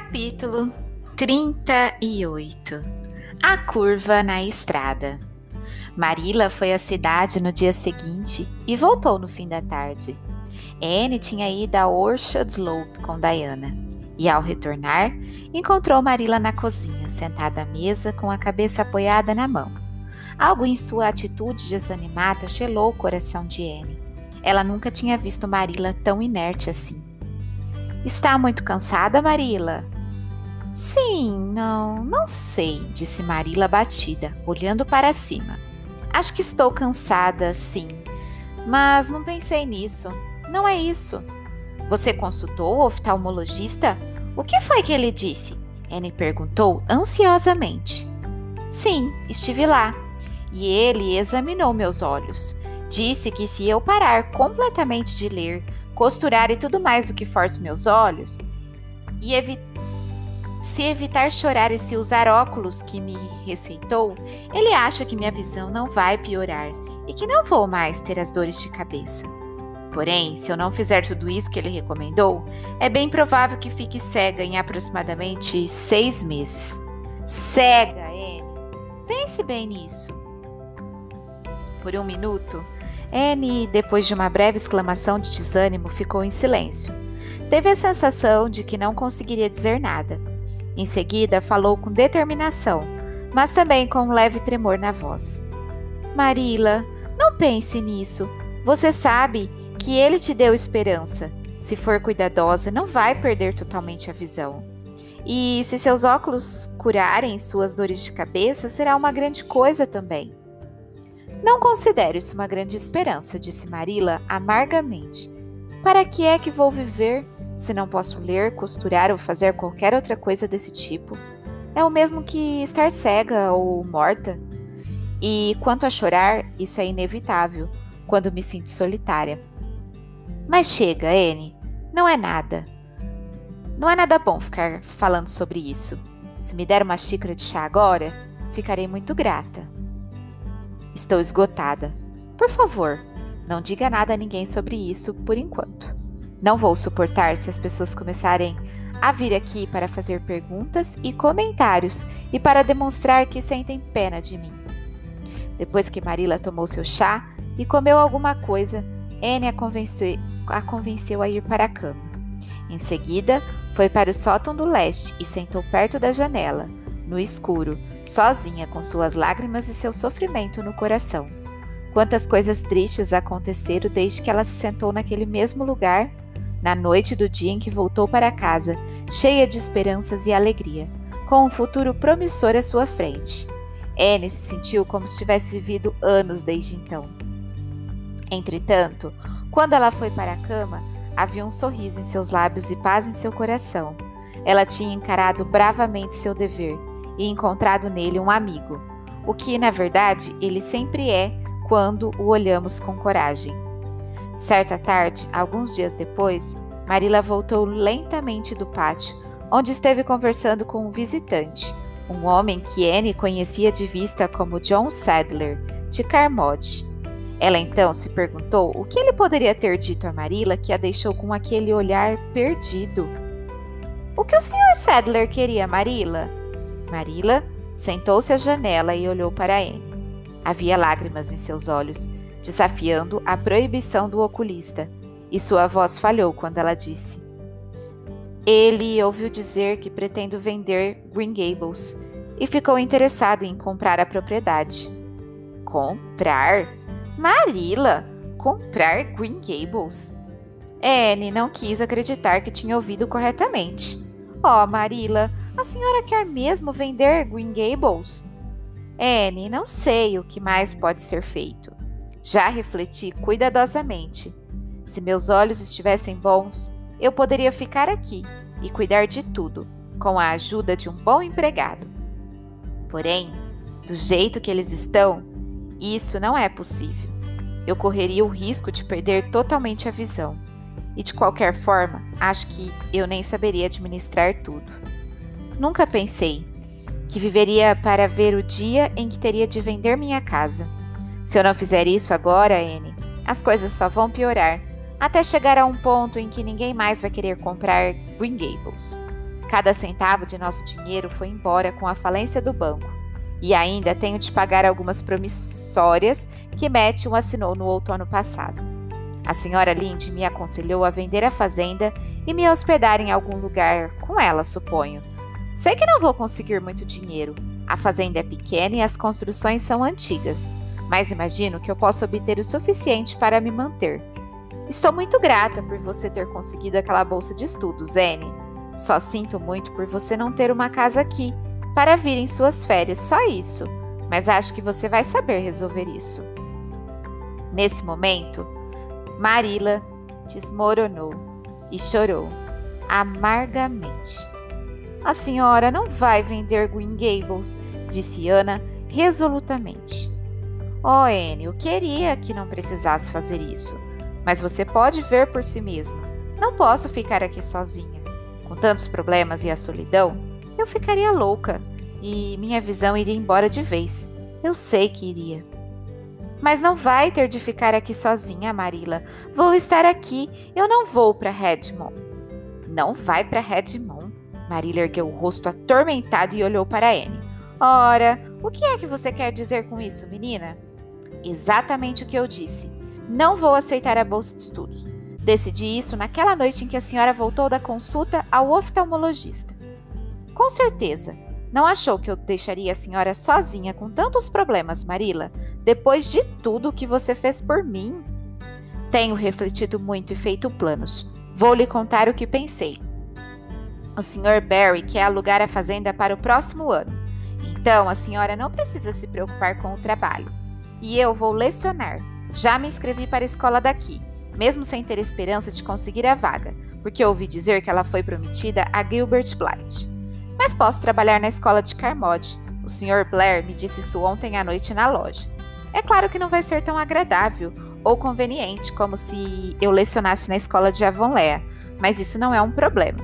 Capítulo 38 A curva na estrada. Marila foi à cidade no dia seguinte e voltou no fim da tarde. Anne tinha ido a Orchard Slope com Diana e, ao retornar, encontrou Marila na cozinha, sentada à mesa com a cabeça apoiada na mão. Algo em sua atitude desanimada gelou o coração de Anne. Ela nunca tinha visto Marila tão inerte assim. Está muito cansada, Marila? Sim, não, não sei, disse Marila abatida, olhando para cima. Acho que estou cansada, sim. Mas não pensei nisso. Não é isso. Você consultou o oftalmologista? O que foi que ele disse? Anne perguntou ansiosamente. Sim, estive lá. E ele examinou meus olhos. Disse que se eu parar completamente de ler, costurar e tudo mais o que force meus olhos, e evi se evitar chorar e se usar óculos que me receitou, ele acha que minha visão não vai piorar e que não vou mais ter as dores de cabeça. Porém, se eu não fizer tudo isso que ele recomendou, é bem provável que fique cega em aproximadamente seis meses. Cega, Anne! Pense bem nisso. Por um minuto, Anne, depois de uma breve exclamação de desânimo, ficou em silêncio. Teve a sensação de que não conseguiria dizer nada. Em seguida, falou com determinação, mas também com um leve tremor na voz. Marila, não pense nisso. Você sabe que ele te deu esperança. Se for cuidadosa, não vai perder totalmente a visão. E se seus óculos curarem suas dores de cabeça, será uma grande coisa também. Não considero isso uma grande esperança, disse Marila amargamente. Para que é que vou viver se não posso ler, costurar ou fazer qualquer outra coisa desse tipo? É o mesmo que estar cega ou morta. E quanto a chorar, isso é inevitável quando me sinto solitária. Mas chega, Anne, não é nada. Não é nada bom ficar falando sobre isso. Se me der uma xícara de chá agora, ficarei muito grata. Estou esgotada. Por favor, não diga nada a ninguém sobre isso por enquanto. Não vou suportar se as pessoas começarem a vir aqui para fazer perguntas e comentários e para demonstrar que sentem pena de mim. Depois que Marila tomou seu chá e comeu alguma coisa, Anne a a convenceu a ir para a cama. Em seguida, foi para o sótão do leste e sentou perto da janela, no escuro, sozinha com suas lágrimas e seu sofrimento no coração. Quantas coisas tristes aconteceram desde que ela se sentou naquele mesmo lugar, na noite do dia em que voltou para casa, cheia de esperanças e alegria, com um futuro promissor à sua frente. Anne se sentiu como se tivesse vivido anos desde então. Entretanto, quando ela foi para a cama, havia um sorriso em seus lábios e paz em seu coração. Ela tinha encarado bravamente seu dever e encontrado nele um amigo, o que, na verdade, ele sempre é quando o olhamos com coragem. Certa tarde, alguns dias depois, Marila voltou lentamente do pátio, onde esteve conversando com um visitante, um homem que Anne conhecia de vista como John Sadler, de Carmode. Ela então se perguntou o que ele poderia ter dito a Marila que a deixou com aquele olhar perdido. O que o Sr. Sadler queria, Marila? Marila sentou-se à janela e olhou para Anne. Havia lágrimas em seus olhos, desafiando a proibição do oculista, e sua voz falhou quando ela disse: Ele ouviu dizer que pretendo vender Green Gables e ficou interessado em comprar a propriedade. Comprar? Marila, comprar Green Gables? Anne não quis acreditar que tinha ouvido corretamente. Oh, Marila, a senhora quer mesmo vender Green Gables? Anne, não sei o que mais pode ser feito. Já refleti cuidadosamente. Se meus olhos estivessem bons, eu poderia ficar aqui e cuidar de tudo, com a ajuda de um bom empregado. Porém, do jeito que eles estão, isso não é possível. Eu correria o risco de perder totalmente a visão. E de qualquer forma, acho que eu nem saberia administrar tudo. Nunca pensei que viveria para ver o dia em que teria de vender minha casa. Se eu não fizer isso agora, Anne, as coisas só vão piorar, até chegar a um ponto em que ninguém mais vai querer comprar Green Gables. Cada centavo de nosso dinheiro foi embora com a falência do banco. E ainda tenho de pagar algumas promissórias que Matthew assinou no outono passado. A senhora Lind me aconselhou a vender a fazenda e me hospedar em algum lugar com ela, suponho. Sei que não vou conseguir muito dinheiro. A fazenda é pequena e as construções são antigas, mas imagino que eu possa obter o suficiente para me manter. Estou muito grata por você ter conseguido aquela bolsa de estudos, Anne. Só sinto muito por você não ter uma casa aqui para vir em suas férias, só isso. Mas acho que você vai saber resolver isso. Nesse momento, Marila desmoronou e chorou amargamente. A senhora não vai vender Green Gables, disse Ana resolutamente. Oh, Anne, eu queria que não precisasse fazer isso. Mas você pode ver por si mesma. Não posso ficar aqui sozinha. Com tantos problemas e a solidão, eu ficaria louca e minha visão iria embora de vez. Eu sei que iria. Mas não vai ter de ficar aqui sozinha, Marila. Vou estar aqui. Eu não vou para Redmond. Não vai para Redmond. Marila ergueu o rosto atormentado e olhou para Anne. Ora, o que é que você quer dizer com isso, menina? Exatamente o que eu disse. Não vou aceitar a bolsa de estudos. Decidi isso naquela noite em que a senhora voltou da consulta ao oftalmologista. Com certeza. Não achou que eu deixaria a senhora sozinha com tantos problemas, Marila, depois de tudo o que você fez por mim? Tenho refletido muito e feito planos. Vou lhe contar o que pensei. O Sr. Barry quer alugar a fazenda para o próximo ano. Então a senhora não precisa se preocupar com o trabalho. E eu vou lecionar. Já me inscrevi para a escola daqui, mesmo sem ter esperança de conseguir a vaga, porque ouvi dizer que ela foi prometida a Gilbert Blight. Mas posso trabalhar na escola de Carmode. O Sr. Blair me disse isso ontem à noite na loja. É claro que não vai ser tão agradável ou conveniente como se eu lecionasse na escola de Avonlea, mas isso não é um problema.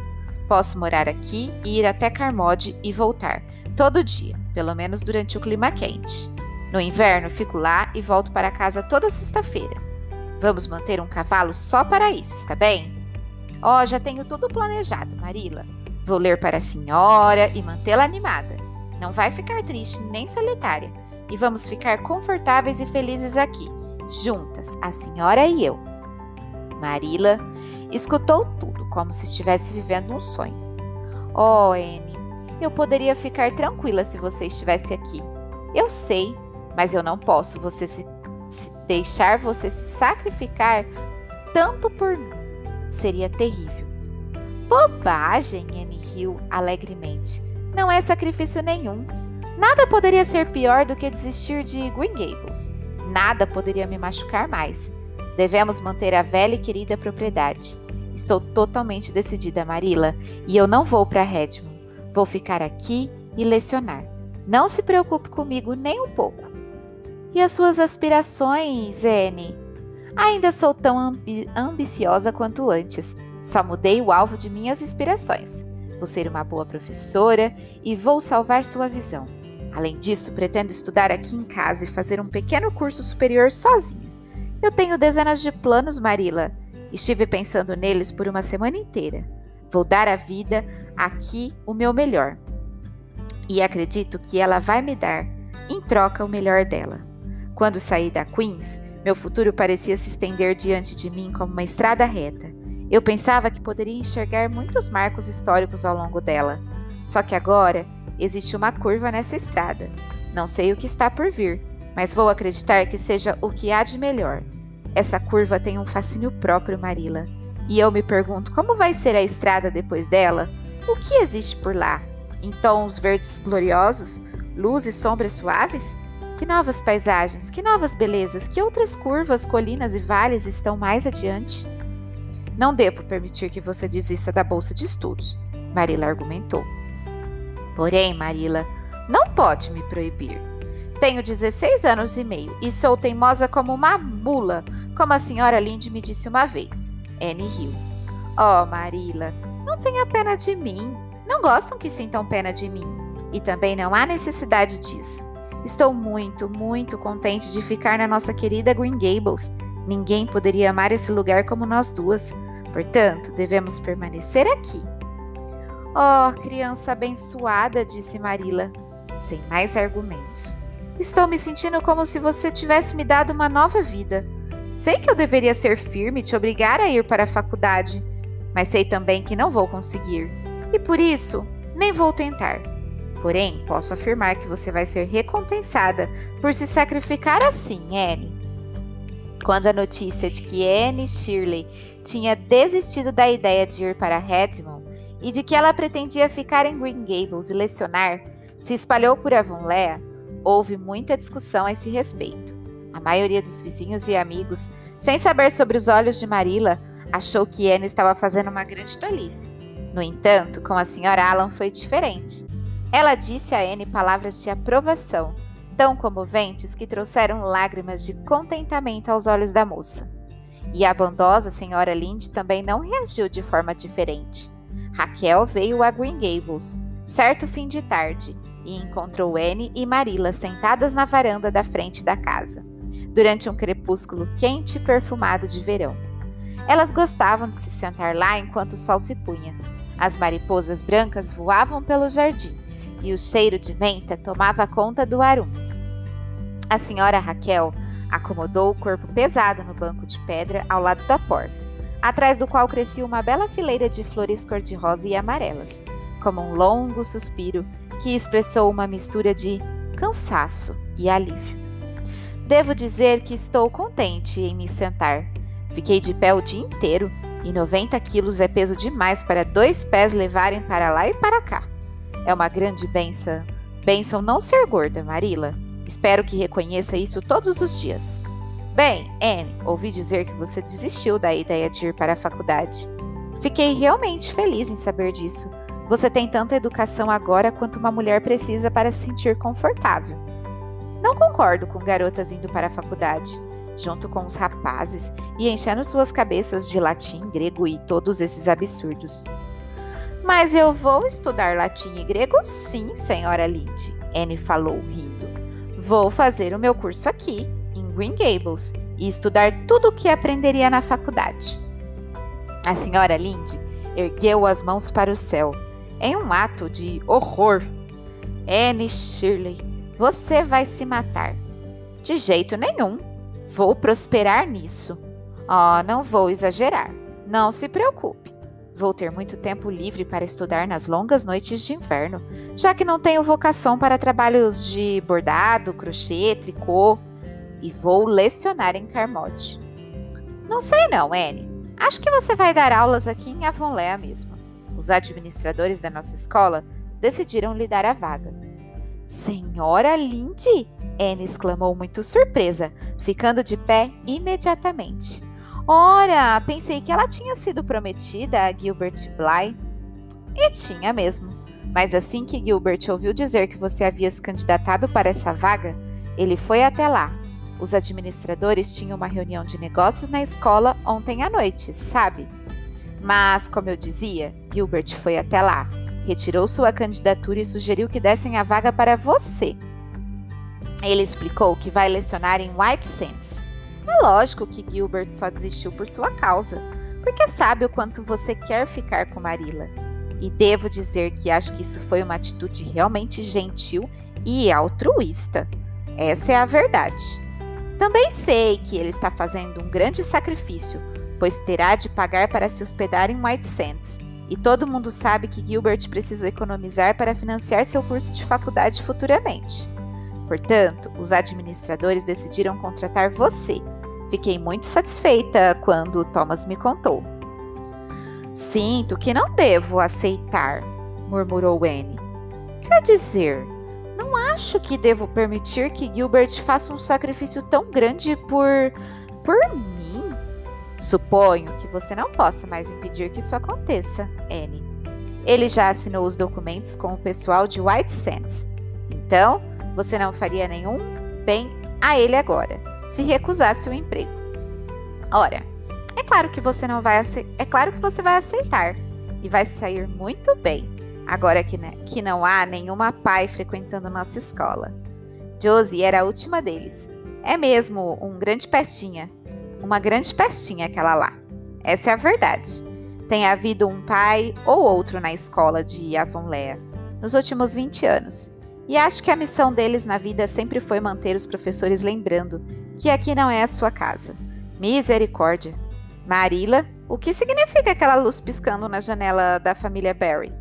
Posso morar aqui e ir até Carmode e voltar, todo dia, pelo menos durante o clima quente. No inverno, fico lá e volto para casa toda sexta-feira. Vamos manter um cavalo só para isso, está bem? Oh, já tenho tudo planejado, Marila. Vou ler para a senhora e mantê-la animada. Não vai ficar triste nem solitária. E vamos ficar confortáveis e felizes aqui, juntas, a senhora e eu. Marila escutou tudo como se estivesse vivendo um sonho. Oh, Anne, eu poderia ficar tranquila se você estivesse aqui. Eu sei, mas eu não posso você se, se deixar você se sacrificar tanto por mim. Seria terrível. Bobagem, Anne riu alegremente. Não é sacrifício nenhum. Nada poderia ser pior do que desistir de Green Gables. Nada poderia me machucar mais. Devemos manter a velha e querida propriedade. Estou totalmente decidida, Marila, e eu não vou para Redmond. Vou ficar aqui e lecionar. Não se preocupe comigo nem um pouco. E as suas aspirações, Anne? Ainda sou tão ambi ambiciosa quanto antes. Só mudei o alvo de minhas inspirações. Vou ser uma boa professora e vou salvar sua visão. Além disso, pretendo estudar aqui em casa e fazer um pequeno curso superior sozinha. Eu tenho dezenas de planos, Marila. Estive pensando neles por uma semana inteira. Vou dar à vida aqui o meu melhor. E acredito que ela vai me dar, em troca, o melhor dela. Quando saí da Queens, meu futuro parecia se estender diante de mim como uma estrada reta. Eu pensava que poderia enxergar muitos marcos históricos ao longo dela. Só que agora existe uma curva nessa estrada. Não sei o que está por vir, mas vou acreditar que seja o que há de melhor. Essa curva tem um fascínio próprio, Marila. E eu me pergunto como vai ser a estrada depois dela? O que existe por lá? Em tons verdes gloriosos? Luz e sombras suaves? Que novas paisagens, que novas belezas, que outras curvas, colinas e vales estão mais adiante? Não devo permitir que você desista da bolsa de estudos, Marila argumentou. Porém, Marila, não pode me proibir. Tenho 16 anos e meio e sou teimosa como uma mula, como a senhora Linde me disse uma vez. Anne riu. Oh, Marila, não tenha pena de mim. Não gostam que sintam pena de mim. E também não há necessidade disso. Estou muito, muito contente de ficar na nossa querida Green Gables. Ninguém poderia amar esse lugar como nós duas. Portanto, devemos permanecer aqui. Oh, criança abençoada, disse Marila, sem mais argumentos. Estou me sentindo como se você tivesse me dado uma nova vida. Sei que eu deveria ser firme e te obrigar a ir para a faculdade, mas sei também que não vou conseguir. E por isso, nem vou tentar. Porém, posso afirmar que você vai ser recompensada por se sacrificar assim, Anne. Quando a notícia de que Anne Shirley tinha desistido da ideia de ir para Redmond e de que ela pretendia ficar em Green Gables e lecionar se espalhou por Avonlea, houve muita discussão a esse respeito. A maioria dos vizinhos e amigos, sem saber sobre os olhos de Marilla, achou que Anne estava fazendo uma grande tolice. No entanto, com a senhora Alan foi diferente. Ela disse a Anne palavras de aprovação, tão comoventes que trouxeram lágrimas de contentamento aos olhos da moça. E a bondosa senhora Lynde também não reagiu de forma diferente. Raquel veio a Green Gables, certo fim de tarde, e encontrou Anne e Marilla sentadas na varanda da frente da casa, durante um crepúsculo quente e perfumado de verão. Elas gostavam de se sentar lá enquanto o sol se punha. As mariposas brancas voavam pelo jardim e o cheiro de menta tomava conta do arum. A senhora Raquel acomodou o corpo pesado no banco de pedra ao lado da porta, atrás do qual crescia uma bela fileira de flores cor-de-rosa e amarelas, como um longo suspiro que expressou uma mistura de cansaço e alívio. Devo dizer que estou contente em me sentar. Fiquei de pé o dia inteiro e 90 quilos é peso demais para dois pés levarem para lá e para cá. É uma grande benção. Benção não ser gorda, Marila. Espero que reconheça isso todos os dias. Bem, Anne, ouvi dizer que você desistiu da ideia de ir para a faculdade. Fiquei realmente feliz em saber disso. Você tem tanta educação agora quanto uma mulher precisa para se sentir confortável. Não concordo com garotas indo para a faculdade, junto com os rapazes e enchendo suas cabeças de latim, grego e todos esses absurdos. Mas eu vou estudar latim e grego sim, senhora Linde, Anne falou, rindo. Vou fazer o meu curso aqui, em Green Gables, e estudar tudo o que aprenderia na faculdade. A senhora Linde ergueu as mãos para o céu, em um ato de horror. Anne Shirley, você vai se matar. De jeito nenhum. Vou prosperar nisso. Oh, não vou exagerar. Não se preocupe. Vou ter muito tempo livre para estudar nas longas noites de inverno, já que não tenho vocação para trabalhos de bordado, crochê, tricô, e vou lecionar em Carmote. Não sei não, Anne. Acho que você vai dar aulas aqui em Avonlea mesmo. Os administradores da nossa escola decidiram lhe dar a vaga. Senhora Lindy! Anne exclamou muito surpresa, ficando de pé imediatamente. Ora, pensei que ela tinha sido prometida a Gilbert Bly. E tinha mesmo. Mas assim que Gilbert ouviu dizer que você havia se candidatado para essa vaga, ele foi até lá. Os administradores tinham uma reunião de negócios na escola ontem à noite, sabe? Mas, como eu dizia, Gilbert foi até lá, retirou sua candidatura e sugeriu que dessem a vaga para você. Ele explicou que vai lecionar em White Sands é lógico que Gilbert só desistiu por sua causa, porque sabe o quanto você quer ficar com Marilla. E devo dizer que acho que isso foi uma atitude realmente gentil e altruísta. Essa é a verdade. Também sei que ele está fazendo um grande sacrifício, pois terá de pagar para se hospedar em White Sands. E todo mundo sabe que Gilbert precisa economizar para financiar seu curso de faculdade futuramente. Portanto, os administradores decidiram contratar você Fiquei muito satisfeita quando Thomas me contou. Sinto que não devo aceitar, murmurou Anne. Quer dizer, não acho que devo permitir que Gilbert faça um sacrifício tão grande por. por mim. Suponho que você não possa mais impedir que isso aconteça, Anne. Ele já assinou os documentos com o pessoal de White Sands. Então, você não faria nenhum bem a ele agora se recusasse o emprego. Ora, é claro que você não vai é claro que você vai aceitar e vai sair muito bem. Agora que, né, que não há nenhuma pai frequentando nossa escola. Josie era a última deles. É mesmo um grande pestinha. Uma grande pestinha aquela lá. Essa é a verdade. Tem havido um pai ou outro na escola de Avonlea nos últimos 20 anos, e acho que a missão deles na vida sempre foi manter os professores lembrando que aqui não é a sua casa. Misericórdia. Marila, o que significa aquela luz piscando na janela da família Barry?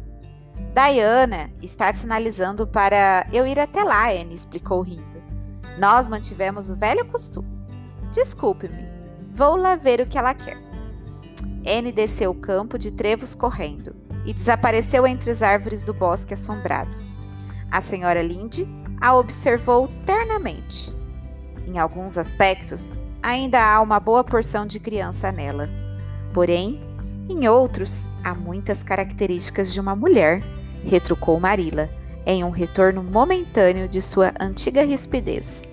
Diana está sinalizando para eu ir até lá, Anne explicou rindo. Nós mantivemos o velho costume. Desculpe-me, vou lá ver o que ela quer. Anne desceu o campo de trevos correndo e desapareceu entre as árvores do bosque assombrado. A senhora Linde a observou ternamente. Em alguns aspectos, ainda há uma boa porção de criança nela. Porém, em outros, há muitas características de uma mulher, retrucou Marila, em um retorno momentâneo de sua antiga rispidez.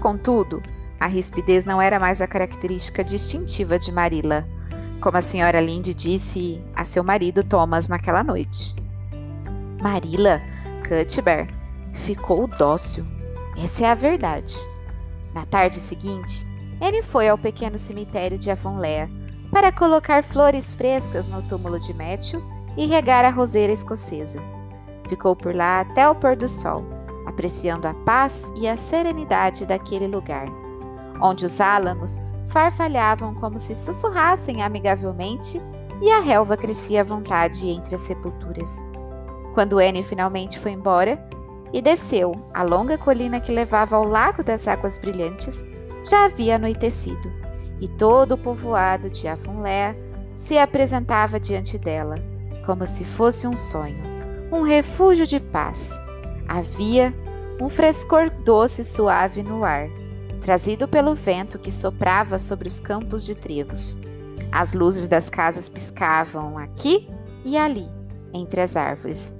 Contudo, a rispidez não era mais a característica distintiva de Marila, como a senhora Linde disse a seu marido Thomas naquela noite. Marilla Cuthbert ficou dócil. Essa é a verdade. Na tarde seguinte, ele foi ao pequeno cemitério de Avonlea para colocar flores frescas no túmulo de Matthew e regar a roseira escocesa. Ficou por lá até o pôr do sol, apreciando a paz e a serenidade daquele lugar, onde os álamos farfalhavam como se sussurrassem amigavelmente e a relva crescia à vontade entre as sepulturas. Quando Anne finalmente foi embora e desceu a longa colina que levava ao Lago das Águas Brilhantes, já havia anoitecido e todo o povoado de Avonlea se apresentava diante dela, como se fosse um sonho, um refúgio de paz. Havia um frescor doce e suave no ar trazido pelo vento que soprava sobre os campos de trevos. As luzes das casas piscavam aqui e ali, entre as árvores.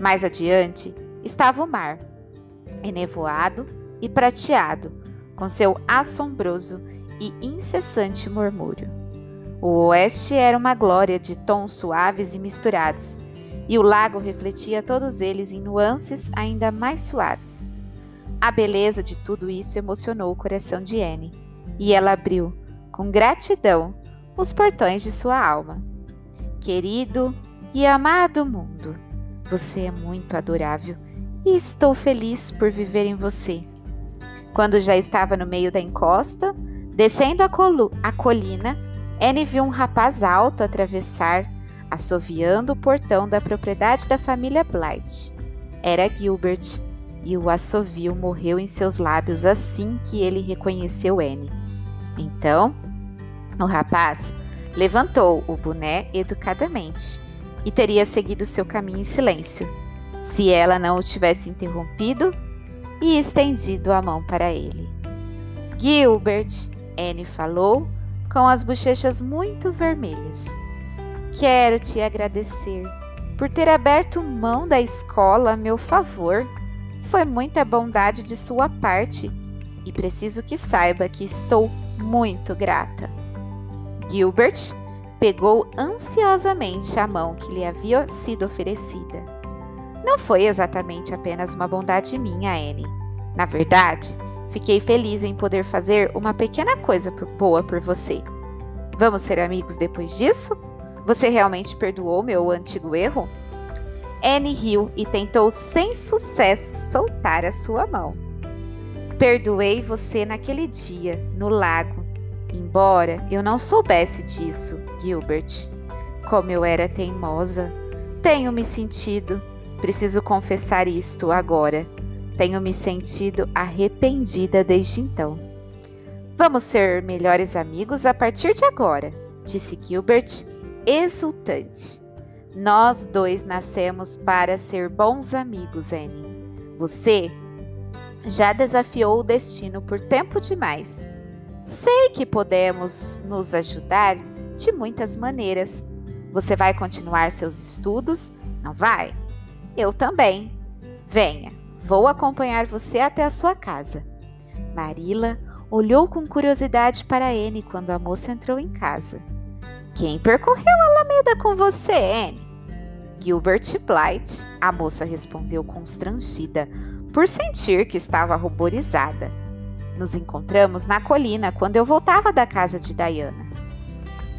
Mais adiante estava o mar, enevoado e prateado, com seu assombroso e incessante murmúrio. O oeste era uma glória de tons suaves e misturados, e o lago refletia todos eles em nuances ainda mais suaves. A beleza de tudo isso emocionou o coração de Anne, e ela abriu, com gratidão, os portões de sua alma. Querido e amado mundo, você é muito adorável e estou feliz por viver em você. Quando já estava no meio da encosta, descendo a, a colina, Anne viu um rapaz alto atravessar, assoviando o portão da propriedade da família Blight. Era Gilbert, e o assovio morreu em seus lábios assim que ele reconheceu Anne. Então, o rapaz levantou o boné educadamente e teria seguido seu caminho em silêncio, se ela não o tivesse interrompido e estendido a mão para ele. Gilbert, Anne falou, com as bochechas muito vermelhas. Quero te agradecer por ter aberto mão da escola a meu favor foi muita bondade de sua parte e preciso que saiba que estou muito grata. Gilbert pegou ansiosamente a mão que lhe havia sido oferecida. Não foi exatamente apenas uma bondade minha, Anne. Na verdade, fiquei feliz em poder fazer uma pequena coisa boa por você. Vamos ser amigos depois disso? Você realmente perdoou meu antigo erro? Anne riu e tentou sem sucesso soltar a sua mão. Perdoei você naquele dia, no lago, embora eu não soubesse disso, Gilbert. Como eu era teimosa. Tenho me sentido, preciso confessar isto agora. Tenho me sentido arrependida desde então. Vamos ser melhores amigos a partir de agora, disse Gilbert, exultante. Nós dois nascemos para ser bons amigos, Annie. Você já desafiou o destino por tempo demais. Sei que podemos nos ajudar de muitas maneiras. Você vai continuar seus estudos, não vai? Eu também. Venha, vou acompanhar você até a sua casa. Marila olhou com curiosidade para Anne quando a moça entrou em casa. Quem percorreu a Alameda com você, Anne? Gilbert Blight, a moça respondeu constrangida, por sentir que estava ruborizada. Nos encontramos na colina quando eu voltava da casa de Diana.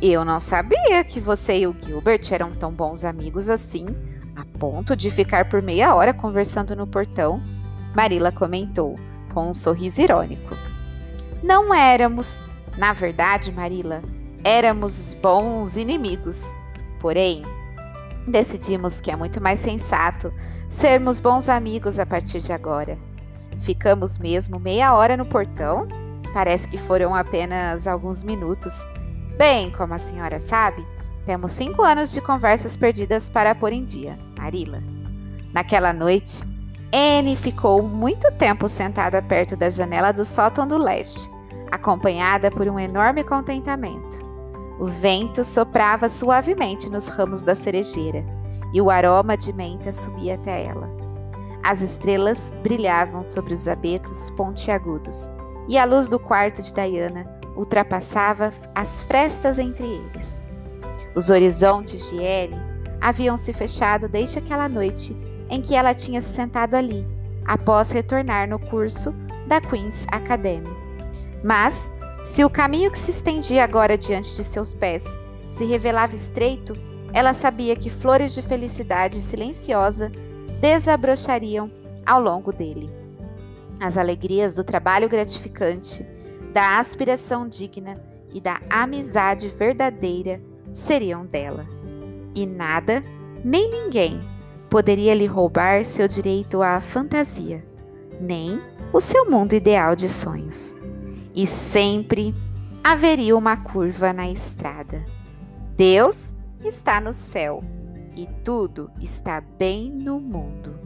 Eu não sabia que você e o Gilbert eram tão bons amigos assim, a ponto de ficar por meia hora conversando no portão. Marila comentou, com um sorriso irônico. Não éramos. Na verdade, Marila, éramos bons inimigos. Porém, decidimos que é muito mais sensato sermos bons amigos a partir de agora. Ficamos mesmo meia hora no portão? Parece que foram apenas alguns minutos. Bem, como a senhora sabe, temos cinco anos de conversas perdidas para pôr em dia, Marila. Naquela noite, Anne ficou muito tempo sentada perto da janela do sótão do leste, acompanhada por um enorme contentamento. O vento soprava suavemente nos ramos da cerejeira e o aroma de menta subia até ela. As estrelas brilhavam sobre os abetos pontiagudos e a luz do quarto de Diana ultrapassava as frestas entre eles. Os horizontes de Ellie haviam se fechado desde aquela noite em que ela tinha se sentado ali, após retornar no curso da Queen's Academy. Mas se o caminho que se estendia agora diante de seus pés se revelava estreito, ela sabia que flores de felicidade silenciosa desabrochariam ao longo dele. As alegrias do trabalho gratificante, da aspiração digna e da amizade verdadeira seriam dela. E nada, nem ninguém, poderia lhe roubar seu direito à fantasia, nem o seu mundo ideal de sonhos e sempre haveria uma curva na estrada. Deus está no céu e tudo está bem no mundo.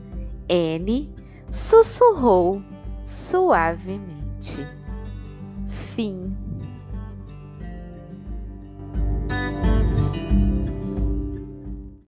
N sussurrou suavemente. Fim.